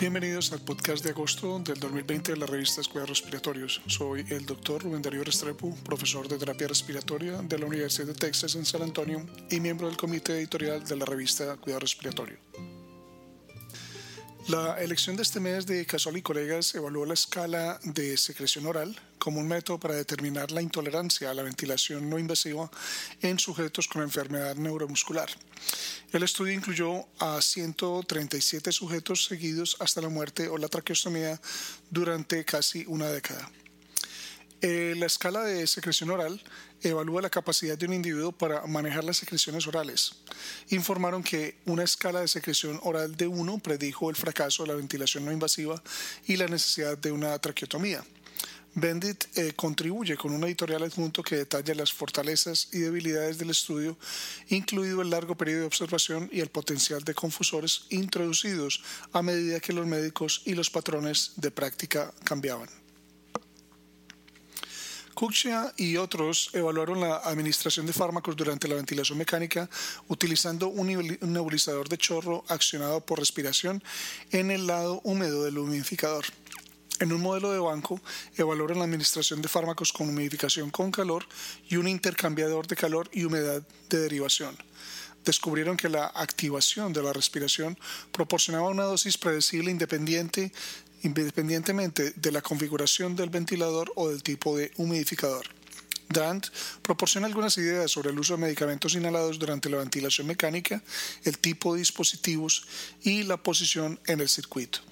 Bienvenidos al podcast de agosto del 2020 de la revista Cuidados Respiratorios. Soy el doctor Rubén Darío Restrepo, profesor de terapia respiratoria de la Universidad de Texas en San Antonio y miembro del comité editorial de la revista Cuidado Respiratorio. La elección de este mes de Casol y colegas evaluó la escala de secreción oral como un método para determinar la intolerancia a la ventilación no invasiva en sujetos con enfermedad neuromuscular. El estudio incluyó a 137 sujetos seguidos hasta la muerte o la traqueostomía durante casi una década. Eh, la escala de secreción oral evalúa la capacidad de un individuo para manejar las secreciones orales. Informaron que una escala de secreción oral de 1 predijo el fracaso de la ventilación no invasiva y la necesidad de una traqueotomía. Bendit eh, contribuye con un editorial adjunto que detalla las fortalezas y debilidades del estudio, incluido el largo periodo de observación y el potencial de confusores introducidos a medida que los médicos y los patrones de práctica cambiaban. Kuchia y otros evaluaron la administración de fármacos durante la ventilación mecánica utilizando un nebulizador de chorro accionado por respiración en el lado húmedo del humidificador. En un modelo de banco, evaluaron la administración de fármacos con humidificación con calor y un intercambiador de calor y humedad de derivación. Descubrieron que la activación de la respiración proporcionaba una dosis predecible independiente independientemente de la configuración del ventilador o del tipo de humidificador. Dant proporciona algunas ideas sobre el uso de medicamentos inhalados durante la ventilación mecánica, el tipo de dispositivos y la posición en el circuito.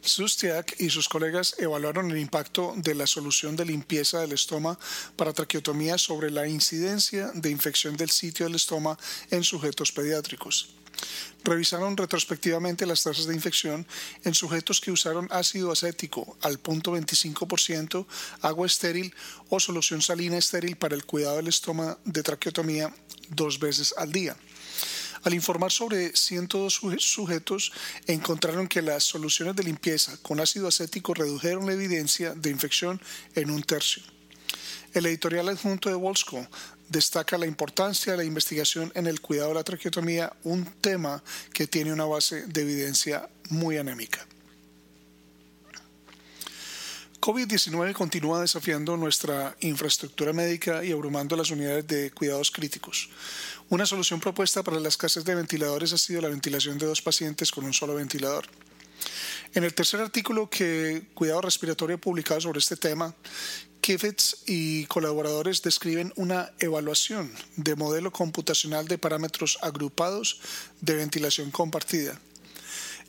Sustiak y sus colegas evaluaron el impacto de la solución de limpieza del estoma para traqueotomía sobre la incidencia de infección del sitio del estoma en sujetos pediátricos. Revisaron retrospectivamente las tasas de infección en sujetos que usaron ácido acético al punto 25%, agua estéril o solución salina estéril para el cuidado del estoma de traqueotomía dos veces al día. Al informar sobre 102 sujetos, encontraron que las soluciones de limpieza con ácido acético redujeron la evidencia de infección en un tercio. El editorial adjunto de Wolsko destaca la importancia de la investigación en el cuidado de la traqueotomía, un tema que tiene una base de evidencia muy anémica. COVID-19 continúa desafiando nuestra infraestructura médica y abrumando las unidades de cuidados críticos. Una solución propuesta para la escasez de ventiladores ha sido la ventilación de dos pacientes con un solo ventilador. En el tercer artículo que Cuidado Respiratorio publicado sobre este tema, Kifetz y colaboradores describen una evaluación de modelo computacional de parámetros agrupados de ventilación compartida.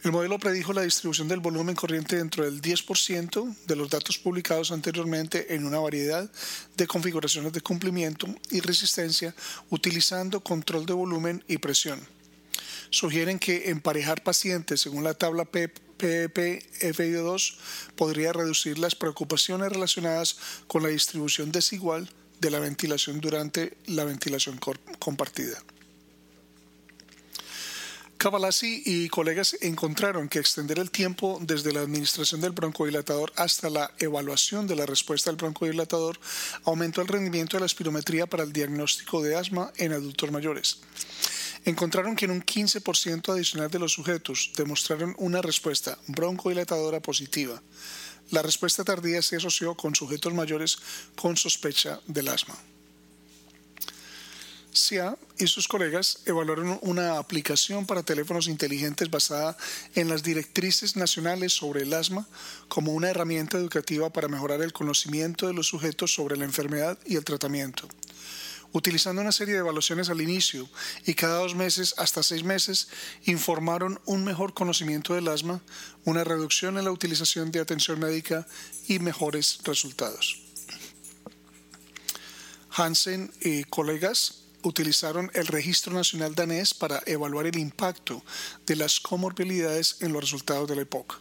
El modelo predijo la distribución del volumen corriente dentro del 10% de los datos publicados anteriormente en una variedad de configuraciones de cumplimiento y resistencia utilizando control de volumen y presión. Sugieren que emparejar pacientes según la tabla PEP-FIO2 podría reducir las preocupaciones relacionadas con la distribución desigual de la ventilación durante la ventilación compartida. Cavallasi y colegas encontraron que extender el tiempo desde la administración del broncodilatador hasta la evaluación de la respuesta del broncodilatador aumentó el rendimiento de la espirometría para el diagnóstico de asma en adultos mayores. Encontraron que en un 15% adicional de los sujetos demostraron una respuesta broncodilatadora positiva. La respuesta tardía se asoció con sujetos mayores con sospecha del asma. SIA y sus colegas evaluaron una aplicación para teléfonos inteligentes basada en las directrices nacionales sobre el asma como una herramienta educativa para mejorar el conocimiento de los sujetos sobre la enfermedad y el tratamiento. Utilizando una serie de evaluaciones al inicio y cada dos meses hasta seis meses, informaron un mejor conocimiento del asma, una reducción en la utilización de atención médica y mejores resultados. Hansen y colegas utilizaron el Registro Nacional Danés para evaluar el impacto de las comorbilidades en los resultados de la EPOC.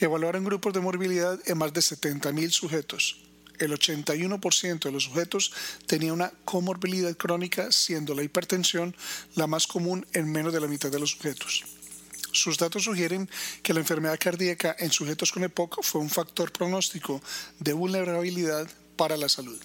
Evaluaron grupos de morbilidad en más de 70.000 sujetos. El 81% de los sujetos tenía una comorbilidad crónica, siendo la hipertensión la más común en menos de la mitad de los sujetos. Sus datos sugieren que la enfermedad cardíaca en sujetos con EPOC fue un factor pronóstico de vulnerabilidad para la salud.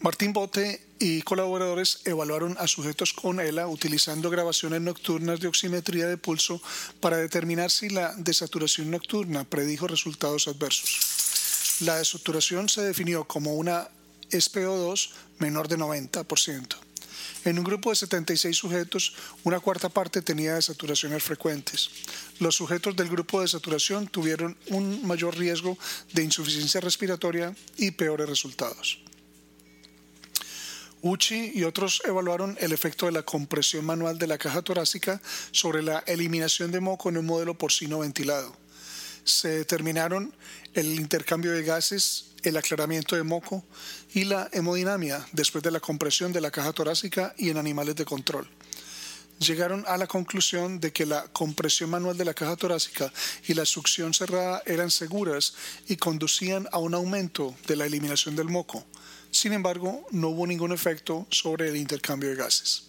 Martín Bote y colaboradores evaluaron a sujetos con ELA utilizando grabaciones nocturnas de oximetría de pulso para determinar si la desaturación nocturna predijo resultados adversos. La desaturación se definió como una SPO2 menor de 90%. En un grupo de 76 sujetos, una cuarta parte tenía desaturaciones frecuentes. Los sujetos del grupo de saturación tuvieron un mayor riesgo de insuficiencia respiratoria y peores resultados. Uchi y otros evaluaron el efecto de la compresión manual de la caja torácica sobre la eliminación de moco en un modelo porcino ventilado. Se determinaron el intercambio de gases, el aclaramiento de moco y la hemodinamia después de la compresión de la caja torácica y en animales de control. Llegaron a la conclusión de que la compresión manual de la caja torácica y la succión cerrada eran seguras y conducían a un aumento de la eliminación del moco sin embargo, no hubo ningún efecto sobre el intercambio de gases.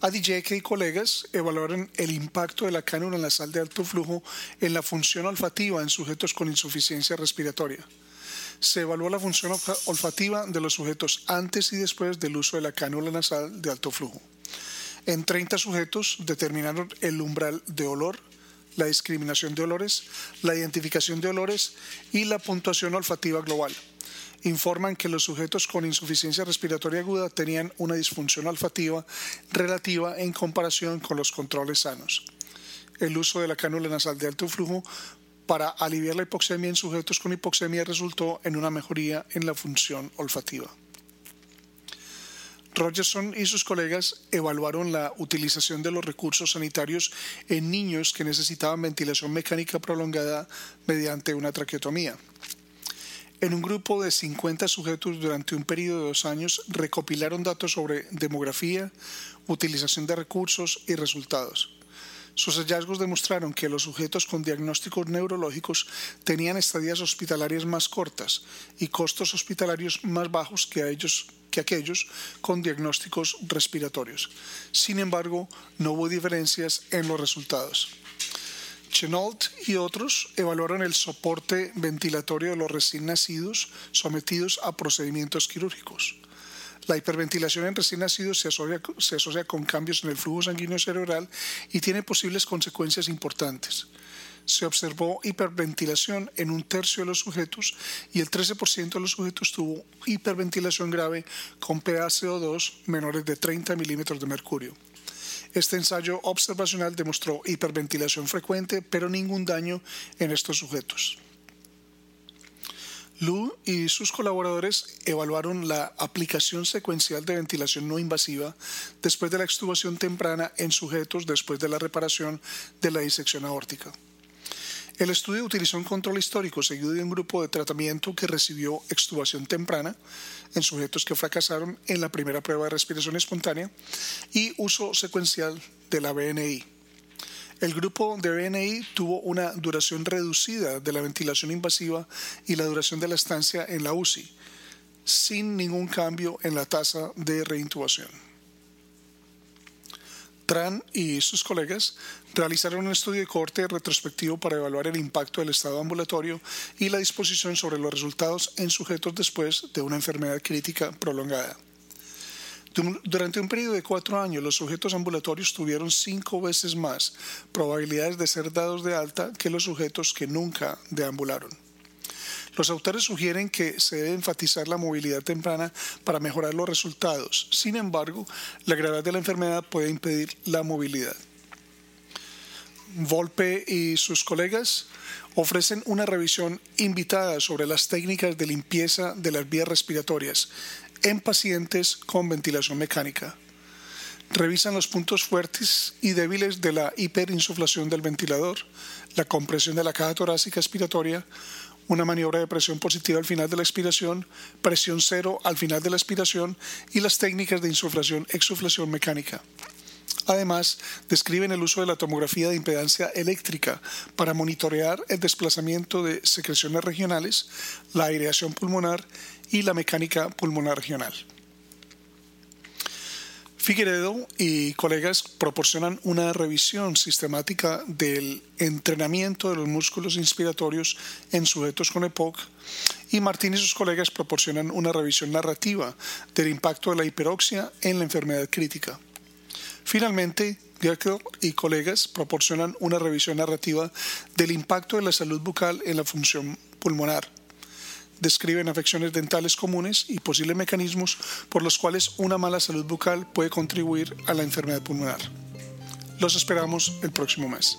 Adijeke y colegas evaluaron el impacto de la cánula nasal de alto flujo en la función olfativa en sujetos con insuficiencia respiratoria. Se evaluó la función olfativa de los sujetos antes y después del uso de la cánula nasal de alto flujo. En 30 sujetos determinaron el umbral de olor, la discriminación de olores, la identificación de olores y la puntuación olfativa global informan que los sujetos con insuficiencia respiratoria aguda tenían una disfunción olfativa relativa en comparación con los controles sanos. El uso de la cánula nasal de alto flujo para aliviar la hipoxemia en sujetos con hipoxemia resultó en una mejoría en la función olfativa. Rogerson y sus colegas evaluaron la utilización de los recursos sanitarios en niños que necesitaban ventilación mecánica prolongada mediante una traqueotomía. En un grupo de 50 sujetos durante un periodo de dos años recopilaron datos sobre demografía, utilización de recursos y resultados. Sus hallazgos demostraron que los sujetos con diagnósticos neurológicos tenían estadías hospitalarias más cortas y costos hospitalarios más bajos que, que aquellos con diagnósticos respiratorios. Sin embargo, no hubo diferencias en los resultados. Chenault y otros evaluaron el soporte ventilatorio de los recién nacidos sometidos a procedimientos quirúrgicos. La hiperventilación en recién nacidos se asocia, se asocia con cambios en el flujo sanguíneo cerebral y tiene posibles consecuencias importantes se observó hiperventilación en un tercio de los sujetos y el 13% de los sujetos tuvo hiperventilación grave con PaCO2 menores de 30 milímetros de mercurio. Este ensayo observacional demostró hiperventilación frecuente, pero ningún daño en estos sujetos. Lu y sus colaboradores evaluaron la aplicación secuencial de ventilación no invasiva después de la extubación temprana en sujetos después de la reparación de la disección aórtica. El estudio utilizó un control histórico seguido de un grupo de tratamiento que recibió extubación temprana en sujetos que fracasaron en la primera prueba de respiración espontánea y uso secuencial de la BNI. El grupo de BNI tuvo una duración reducida de la ventilación invasiva y la duración de la estancia en la UCI, sin ningún cambio en la tasa de reintubación. Tran y sus colegas realizaron un estudio de corte retrospectivo para evaluar el impacto del estado ambulatorio y la disposición sobre los resultados en sujetos después de una enfermedad crítica prolongada. Durante un periodo de cuatro años, los sujetos ambulatorios tuvieron cinco veces más probabilidades de ser dados de alta que los sujetos que nunca deambularon. Los autores sugieren que se debe enfatizar la movilidad temprana para mejorar los resultados. Sin embargo, la gravedad de la enfermedad puede impedir la movilidad. Volpe y sus colegas ofrecen una revisión invitada sobre las técnicas de limpieza de las vías respiratorias en pacientes con ventilación mecánica. Revisan los puntos fuertes y débiles de la hiperinsuflación del ventilador, la compresión de la caja torácica expiratoria, una maniobra de presión positiva al final de la expiración, presión cero al final de la expiración y las técnicas de insuflación-exuflación mecánica. Además, describen el uso de la tomografía de impedancia eléctrica para monitorear el desplazamiento de secreciones regionales, la aireación pulmonar y la mecánica pulmonar regional. Figueredo y colegas proporcionan una revisión sistemática del entrenamiento de los músculos inspiratorios en sujetos con EPOC y Martín y sus colegas proporcionan una revisión narrativa del impacto de la hiperoxia en la enfermedad crítica. Finalmente, Gerkel y colegas proporcionan una revisión narrativa del impacto de la salud bucal en la función pulmonar. Describen afecciones dentales comunes y posibles mecanismos por los cuales una mala salud bucal puede contribuir a la enfermedad pulmonar. Los esperamos el próximo mes.